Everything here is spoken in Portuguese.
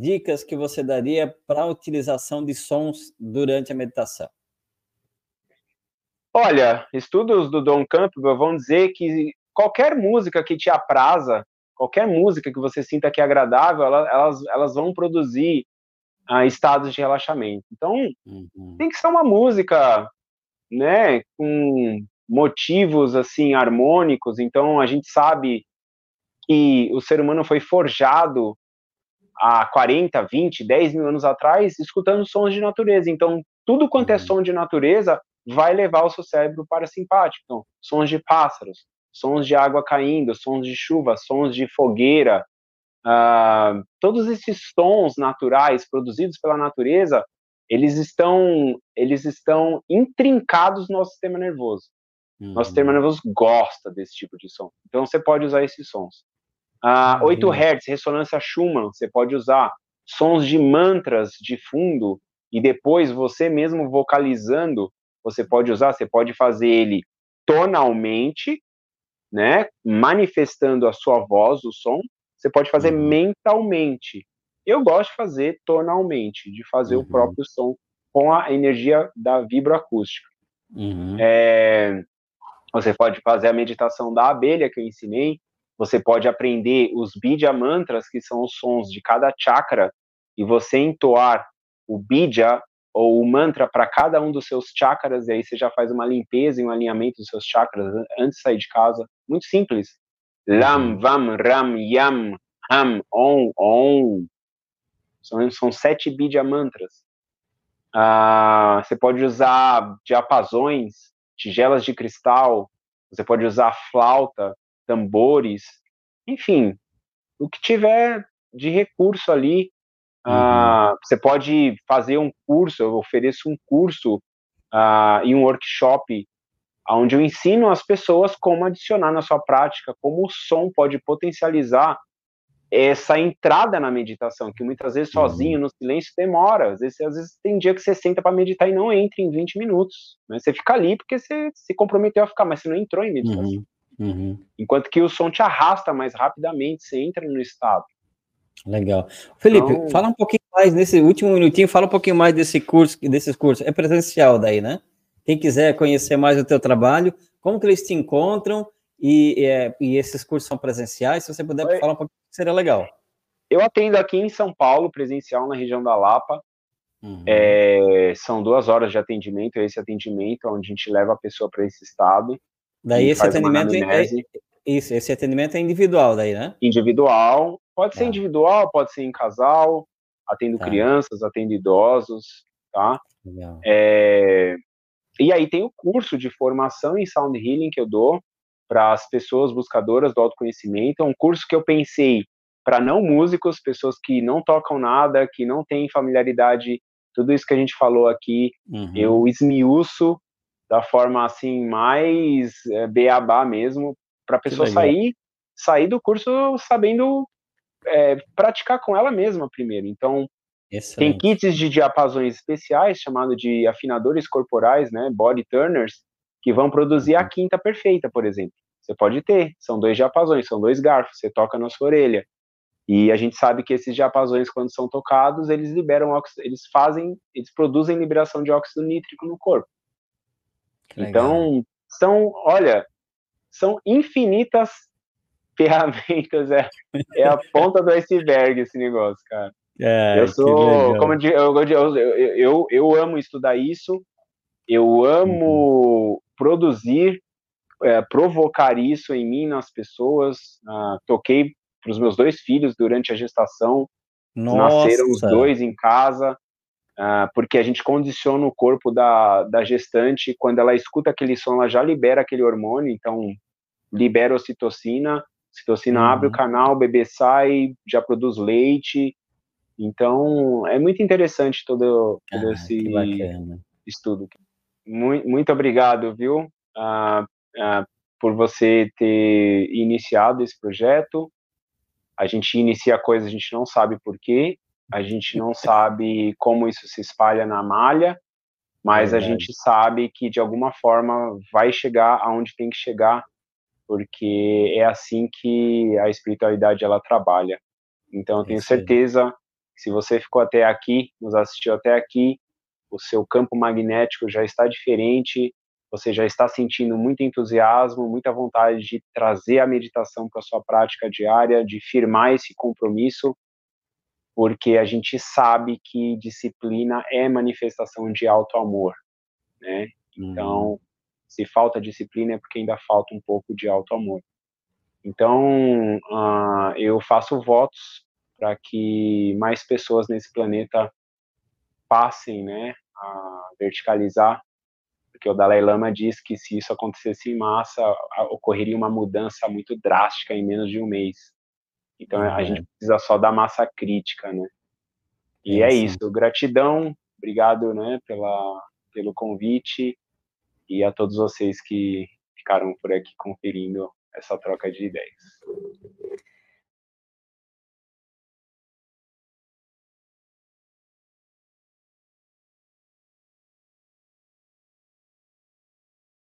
dicas que você daria para a utilização de sons durante a meditação? Olha, estudos do Don Campbell vão dizer que qualquer música que te apraza, qualquer música que você sinta que é agradável, elas, elas vão produzir uh, estados de relaxamento. Então, uhum. tem que ser uma música, né, com motivos assim harmônicos. Então, a gente sabe que o ser humano foi forjado há 40, 20, 10 mil anos atrás, escutando sons de natureza. Então, tudo quanto é uhum. som de natureza vai levar o seu cérebro para simpático. Então, sons de pássaros, sons de água caindo, sons de chuva, sons de fogueira, uh, todos esses sons naturais produzidos pela natureza, eles estão, eles estão intrincados no nosso sistema nervoso. Uhum. Nosso sistema nervoso gosta desse tipo de som. Então, você pode usar esses sons. Uh, 8 Hz, ressonância Schumann, você pode usar sons de mantras de fundo e depois você mesmo vocalizando você pode usar, você pode fazer ele tonalmente, né, manifestando a sua voz, o som, você pode fazer uhum. mentalmente. Eu gosto de fazer tonalmente, de fazer uhum. o próprio som com a energia da vibroacústica. Uhum. É, você pode fazer a meditação da abelha que eu ensinei, você pode aprender os Bidya mantras, que são os sons de cada chakra, e você entoar o Bidya ou o mantra para cada um dos seus chakras, e aí você já faz uma limpeza e um alinhamento dos seus chakras antes de sair de casa. Muito simples. Lam. Vam, Ram, Yam, Ham, On, On. São, são sete Bidya mantras. Ah, você pode usar diapasões, tigelas de cristal, você pode usar flauta, tambores, enfim, o que tiver de recurso ali Uhum. Uh, você pode fazer um curso, eu ofereço um curso uh, e um workshop onde eu ensino as pessoas como adicionar na sua prática, como o som pode potencializar essa entrada na meditação, que muitas vezes sozinho, uhum. no silêncio, demora. Às vezes, às vezes tem dia que você senta para meditar e não entra em 20 minutos. Né? Você fica ali porque você se comprometeu a ficar, mas você não entrou em meditação. Uhum. Uhum. Enquanto que o som te arrasta mais rapidamente, você entra no estado. Legal. Felipe, então... fala um pouquinho mais, nesse último minutinho, fala um pouquinho mais desse curso, desses cursos. É presencial daí, né? Quem quiser conhecer mais o teu trabalho, como que eles te encontram e, e, é, e esses cursos são presenciais, se você puder Oi. falar um pouquinho, seria legal. Eu atendo aqui em São Paulo, presencial na região da Lapa. Uhum. É, são duas horas de atendimento, esse atendimento, onde a gente leva a pessoa para esse estado. Daí esse atendimento é, isso, esse atendimento é individual daí, né? Individual, Pode ser tá. individual, pode ser em casal, atendo tá. crianças, atendo idosos, tá? É, e aí tem o curso de formação em Sound Healing que eu dou para as pessoas buscadoras do autoconhecimento. É um curso que eu pensei para não músicos, pessoas que não tocam nada, que não têm familiaridade, tudo isso que a gente falou aqui, uhum. eu esmiuço da forma assim mais é, beabá mesmo, para a pessoa sair sair do curso sabendo é, praticar com ela mesma primeiro. Então, Excelente. tem kits de diapasões especiais, chamado de afinadores corporais, né, body turners, que vão produzir a uhum. quinta perfeita, por exemplo. Você pode ter, são dois diapasões, são dois garfos, você toca na sua orelha. E a gente sabe que esses diapasões, quando são tocados, eles liberam óxido, eles fazem, eles produzem liberação de óxido nítrico no corpo. Então, são, olha, são infinitas ferramentas é, é a ponta do iceberg esse negócio, cara. É, eu sou, como eu, eu, eu, eu, eu amo estudar isso, eu amo uhum. produzir, é, provocar isso em mim, nas pessoas. Uh, toquei para os meus dois filhos durante a gestação, Nossa. nasceram os dois em casa, porque a gente condiciona o corpo da, da gestante, quando ela escuta aquele som, ela já libera aquele hormônio, então libera ocitocina, Citocina uhum. abre o canal, o bebê sai, já produz leite. Então, é muito interessante todo, todo ah, esse estudo. Muito, muito obrigado, viu, uh, uh, por você ter iniciado esse projeto. A gente inicia coisas, a gente não sabe por quê, a gente não sabe como isso se espalha na malha, mas a gente sabe que de alguma forma vai chegar aonde tem que chegar porque é assim que a espiritualidade ela trabalha. Então eu tenho certeza que Se você ficou até aqui, nos assistiu até aqui, o seu campo magnético já está diferente, você já está sentindo muito entusiasmo, muita vontade de trazer a meditação para a sua prática diária, de firmar esse compromisso, porque a gente sabe que disciplina é manifestação de alto amor, né? Então, uhum. se falta disciplina é porque ainda falta um pouco de alto amor. Então, uh, eu faço votos para que mais pessoas nesse planeta passem, né, a verticalizar porque o Dalai Lama diz que se isso acontecesse em massa, ocorreria uma mudança muito drástica em menos de um mês. Então a gente precisa só da massa crítica, né? E é, é isso. Gratidão, obrigado, né, pela pelo convite e a todos vocês que ficaram por aqui conferindo essa troca de ideias.